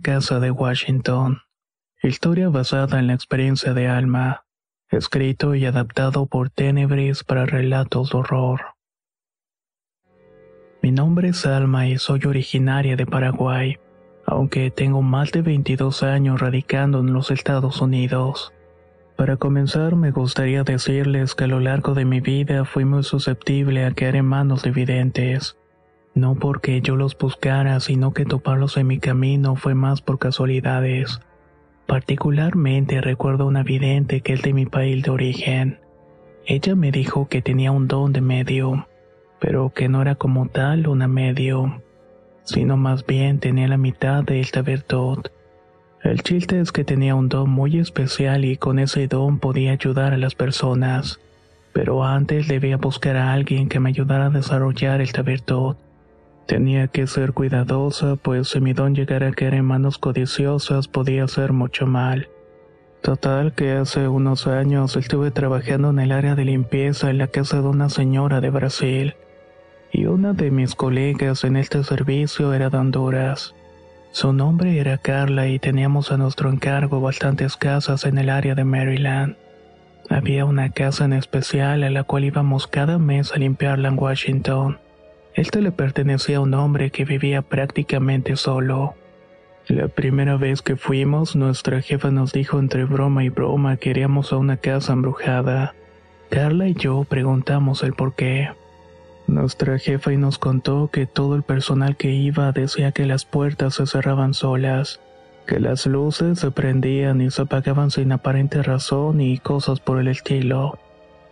Casa de Washington. Historia basada en la experiencia de Alma. Escrito y adaptado por Tenebris para relatos de horror. Mi nombre es Alma y soy originaria de Paraguay, aunque tengo más de 22 años radicando en los Estados Unidos. Para comenzar, me gustaría decirles que a lo largo de mi vida fui muy susceptible a caer en manos de videntes. No porque yo los buscara, sino que toparlos en mi camino fue más por casualidades. Particularmente recuerdo una vidente que es de mi país de origen. Ella me dijo que tenía un don de medio, pero que no era como tal una medio, sino más bien tenía la mitad de esta virtud. El chiste es que tenía un don muy especial y con ese don podía ayudar a las personas, pero antes debía buscar a alguien que me ayudara a desarrollar esta virtud. Tenía que ser cuidadosa, pues si mi don llegara a caer en manos codiciosas podía hacer mucho mal. Total que hace unos años estuve trabajando en el área de limpieza en la casa de una señora de Brasil, y una de mis colegas en este servicio era de Honduras. Su nombre era Carla y teníamos a nuestro encargo bastantes casas en el área de Maryland. Había una casa en especial a la cual íbamos cada mes a limpiarla en Washington. Este le pertenecía a un hombre que vivía prácticamente solo. La primera vez que fuimos, nuestra jefa nos dijo entre broma y broma que iríamos a una casa embrujada. Carla y yo preguntamos el por qué. Nuestra jefa y nos contó que todo el personal que iba decía que las puertas se cerraban solas, que las luces se prendían y se apagaban sin aparente razón y cosas por el estilo.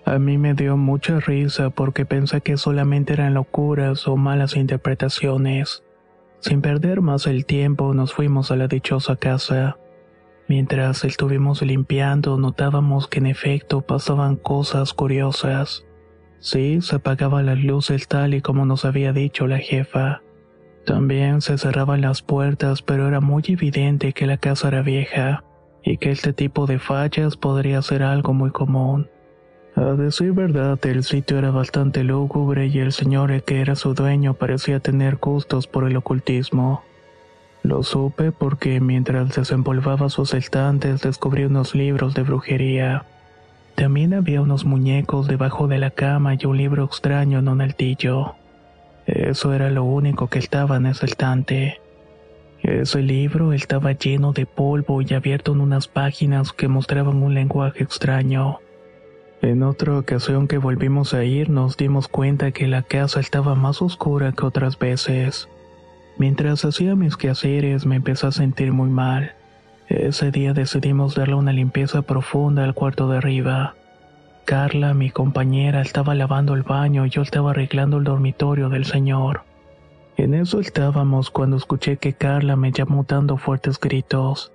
A mí me dio mucha risa porque pensé que solamente eran locuras o malas interpretaciones. Sin perder más el tiempo nos fuimos a la dichosa casa. Mientras estuvimos limpiando notábamos que en efecto pasaban cosas curiosas. Sí, se apagaban las luces tal y como nos había dicho la jefa. También se cerraban las puertas, pero era muy evidente que la casa era vieja y que este tipo de fallas podría ser algo muy común. A decir verdad, el sitio era bastante lúgubre y el señor que era su dueño parecía tener gustos por el ocultismo. Lo supe porque mientras desempolvaba sus estantes descubrí unos libros de brujería. También había unos muñecos debajo de la cama y un libro extraño en un altillo. Eso era lo único que estaba en ese estante. Ese libro estaba lleno de polvo y abierto en unas páginas que mostraban un lenguaje extraño. En otra ocasión que volvimos a ir nos dimos cuenta que la casa estaba más oscura que otras veces. Mientras hacía mis quehaceres me empecé a sentir muy mal. Ese día decidimos darle una limpieza profunda al cuarto de arriba. Carla, mi compañera, estaba lavando el baño y yo estaba arreglando el dormitorio del señor. En eso estábamos cuando escuché que Carla me llamó dando fuertes gritos.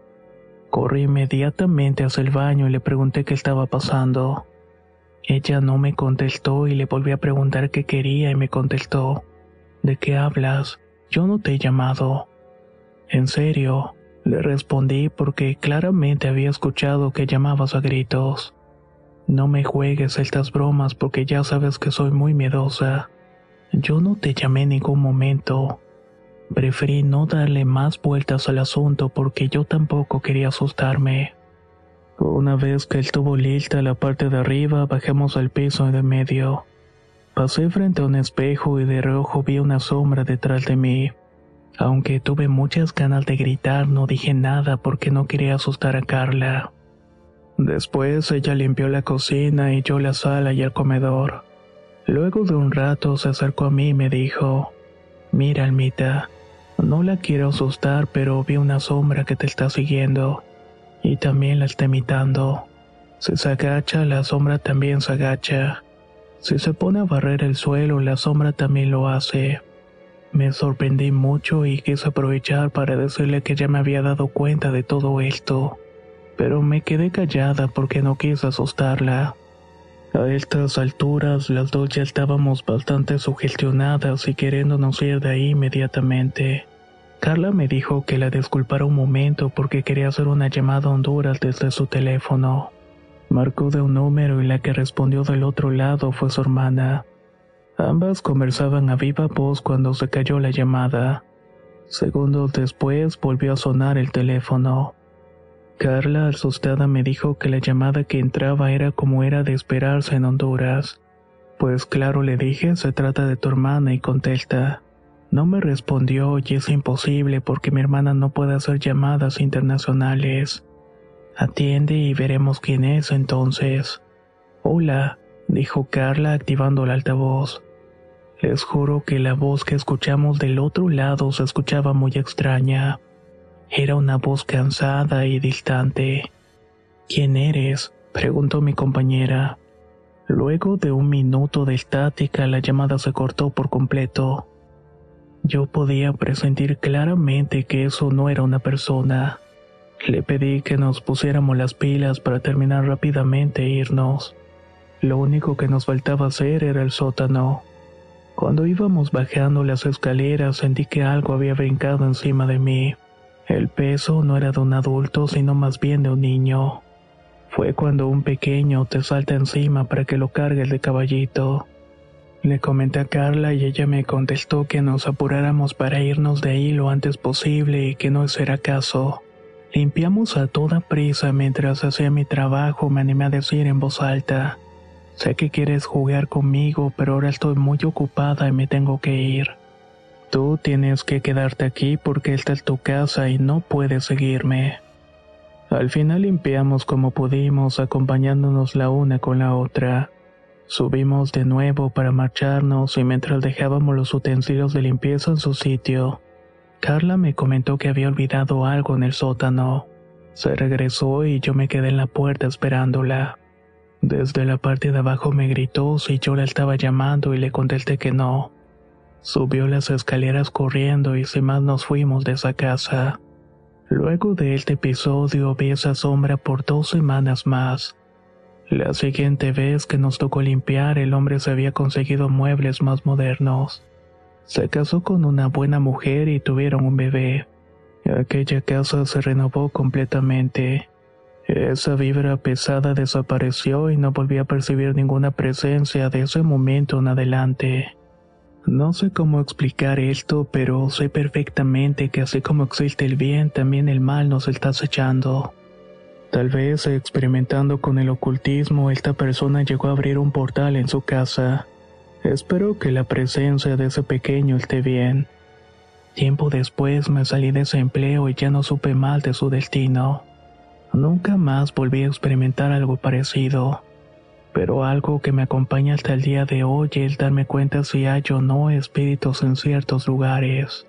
Corrí inmediatamente hacia el baño y le pregunté qué estaba pasando. Ella no me contestó y le volví a preguntar qué quería y me contestó, ¿de qué hablas? Yo no te he llamado. En serio, le respondí porque claramente había escuchado que llamabas a gritos. No me juegues estas bromas porque ya sabes que soy muy miedosa. Yo no te llamé en ningún momento. Preferí no darle más vueltas al asunto porque yo tampoco quería asustarme. Una vez que estuvo lista la parte de arriba, bajamos al piso de medio. Pasé frente a un espejo y de reojo vi una sombra detrás de mí. Aunque tuve muchas ganas de gritar, no dije nada porque no quería asustar a Carla. Después ella limpió la cocina y yo la sala y el comedor. Luego de un rato se acercó a mí y me dijo, Mira, Almita, no la quiero asustar, pero vi una sombra que te está siguiendo y también la está imitando. Si se agacha, la sombra también se agacha. Si se pone a barrer el suelo, la sombra también lo hace. Me sorprendí mucho y quise aprovechar para decirle que ya me había dado cuenta de todo esto, pero me quedé callada porque no quise asustarla. A estas alturas las dos ya estábamos bastante sugestionadas y queriéndonos ir de ahí inmediatamente. Carla me dijo que la disculpara un momento porque quería hacer una llamada a Honduras desde su teléfono. Marcó de un número y la que respondió del otro lado fue su hermana. Ambas conversaban a viva voz cuando se cayó la llamada. Segundos después volvió a sonar el teléfono. Carla, asustada, me dijo que la llamada que entraba era como era de esperarse en Honduras. Pues claro, le dije, se trata de tu hermana y contesta. No me respondió y es imposible porque mi hermana no puede hacer llamadas internacionales. Atiende y veremos quién es entonces. Hola, dijo Carla activando el altavoz. Les juro que la voz que escuchamos del otro lado se escuchaba muy extraña. Era una voz cansada y distante. ¿Quién eres? preguntó mi compañera. Luego de un minuto de estática la llamada se cortó por completo. Yo podía presentir claramente que eso no era una persona. Le pedí que nos pusiéramos las pilas para terminar rápidamente e irnos. Lo único que nos faltaba hacer era el sótano. Cuando íbamos bajando las escaleras sentí que algo había brincado encima de mí. El peso no era de un adulto, sino más bien de un niño. Fue cuando un pequeño te salta encima para que lo cargue de caballito. Le comenté a Carla y ella me contestó que nos apuráramos para irnos de ahí lo antes posible y que no era caso. Limpiamos a toda prisa mientras hacía mi trabajo, me animé a decir en voz alta. Sé que quieres jugar conmigo, pero ahora estoy muy ocupada y me tengo que ir. Tú tienes que quedarte aquí porque esta es tu casa y no puedes seguirme. Al final limpiamos como pudimos, acompañándonos la una con la otra. Subimos de nuevo para marcharnos y mientras dejábamos los utensilios de limpieza en su sitio, Carla me comentó que había olvidado algo en el sótano. Se regresó y yo me quedé en la puerta esperándola. Desde la parte de abajo me gritó si yo la estaba llamando y le contesté que no. Subió las escaleras corriendo y sin más nos fuimos de esa casa. Luego de este episodio vi esa sombra por dos semanas más. La siguiente vez que nos tocó limpiar, el hombre se había conseguido muebles más modernos. Se casó con una buena mujer y tuvieron un bebé. Aquella casa se renovó completamente. Esa vibra pesada desapareció y no volví a percibir ninguna presencia de ese momento en adelante. No sé cómo explicar esto, pero sé perfectamente que así como existe el bien, también el mal nos está acechando. Tal vez experimentando con el ocultismo, esta persona llegó a abrir un portal en su casa. Espero que la presencia de ese pequeño esté bien. Tiempo después me salí de ese empleo y ya no supe mal de su destino. Nunca más volví a experimentar algo parecido pero algo que me acompaña hasta el día de hoy es darme cuenta si hay o no espíritus en ciertos lugares.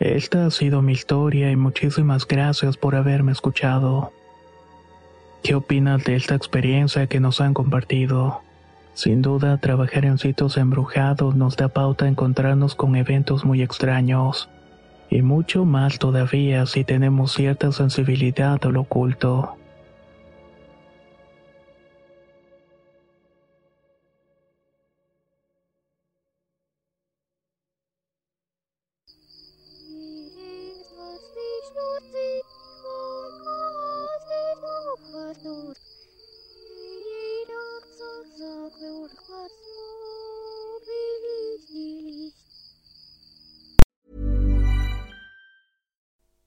Esta ha sido mi historia y muchísimas gracias por haberme escuchado. ¿Qué opinas de esta experiencia que nos han compartido? Sin duda, trabajar en sitios embrujados nos da pauta a encontrarnos con eventos muy extraños, y mucho más todavía si tenemos cierta sensibilidad a lo oculto.